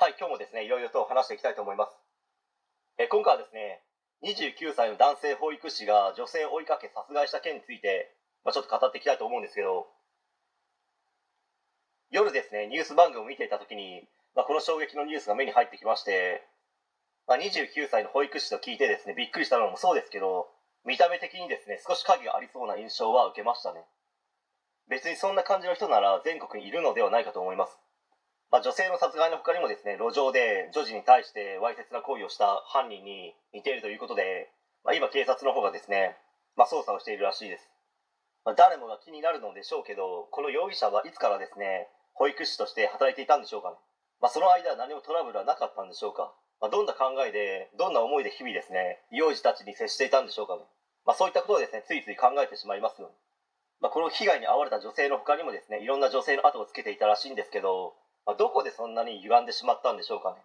はい、今日もですね、いろいろと話していきたいと思います。え今回はですね、29歳の男性保育士が女性を追いかけ殺害した件について、まあ、ちょっと語っていきたいと思うんですけど、夜ですね、ニュース番組を見ていた時に、まあ、この衝撃のニュースが目に入ってきまして、まあ、29歳の保育士と聞いてですね、びっくりしたのもそうですけど、見た目的にですね、少し影がありそうな印象は受けましたね。別にそんな感じの人なら全国にいるのではないかと思います。まあ、女性の殺害の他にもですね路上で女児に対してわいせつな行為をした犯人に似ているということで、まあ、今警察の方がですね、まあ、捜査をしているらしいです、まあ、誰もが気になるのでしょうけどこの容疑者はいつからですね保育士として働いていたんでしょうかね、まあ、その間何もトラブルはなかったんでしょうか、まあ、どんな考えでどんな思いで日々ですね幼児たちに接していたんでしょうかね、まあ、そういったことをですねついつい考えてしまいますよねまあ、この被害に遭われた女性の他にもですねいろんな女性の後をつけていたらしいんですけどまあ、どこでそんなに歪んでしまったんでしょうかね、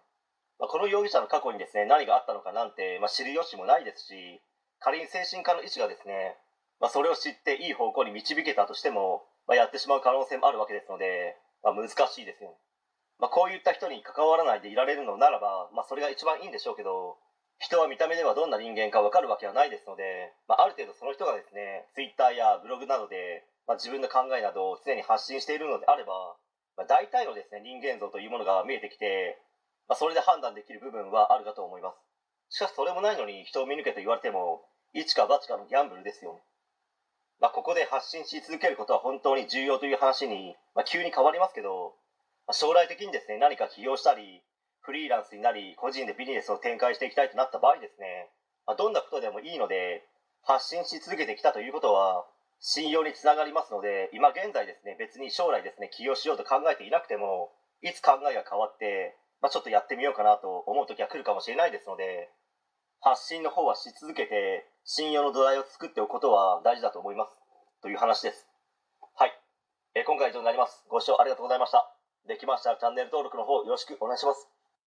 まあ、この容疑者の過去にですね何があったのかなんて、まあ、知る由もないですし仮に精神科の医師がですね、まあ、それを知っていい方向に導けたとしても、まあ、やってしまう可能性もあるわけですので、まあ、難しいですよね、まあ、こういった人に関わらないでいられるのならば、まあ、それが一番いいんでしょうけど人は見た目ではどんな人間か分かるわけはないですので、まあ、ある程度その人がですね Twitter やブログなどで、まあ、自分の考えなどを常に発信しているのであればまあ、大体のですね人間像というものが見えてきて、まあ、それで判断できる部分はあるかと思います。しかしそれもないのに人を見抜けと言われても一か八かのギャンブルですよね、まあ、ここで発信し続けることは本当に重要という話に、まあ、急に変わりますけど、まあ、将来的にですね何か起業したりフリーランスになり個人でビジネスを展開していきたいとなった場合ですね、まあ、どんなことでもいいので発信し続けてきたということは信用につながりますので今現在ですね別に将来ですね起業しようと考えていなくてもいつ考えが変わって、まあ、ちょっとやってみようかなと思う時は来るかもしれないですので発信の方はし続けて信用の土台を作っておくことは大事だと思います。という話です。はい、えー今回は以上になります。ご視聴ありがとうございました。できましたらチャンネル登録の方よろしくお願いします。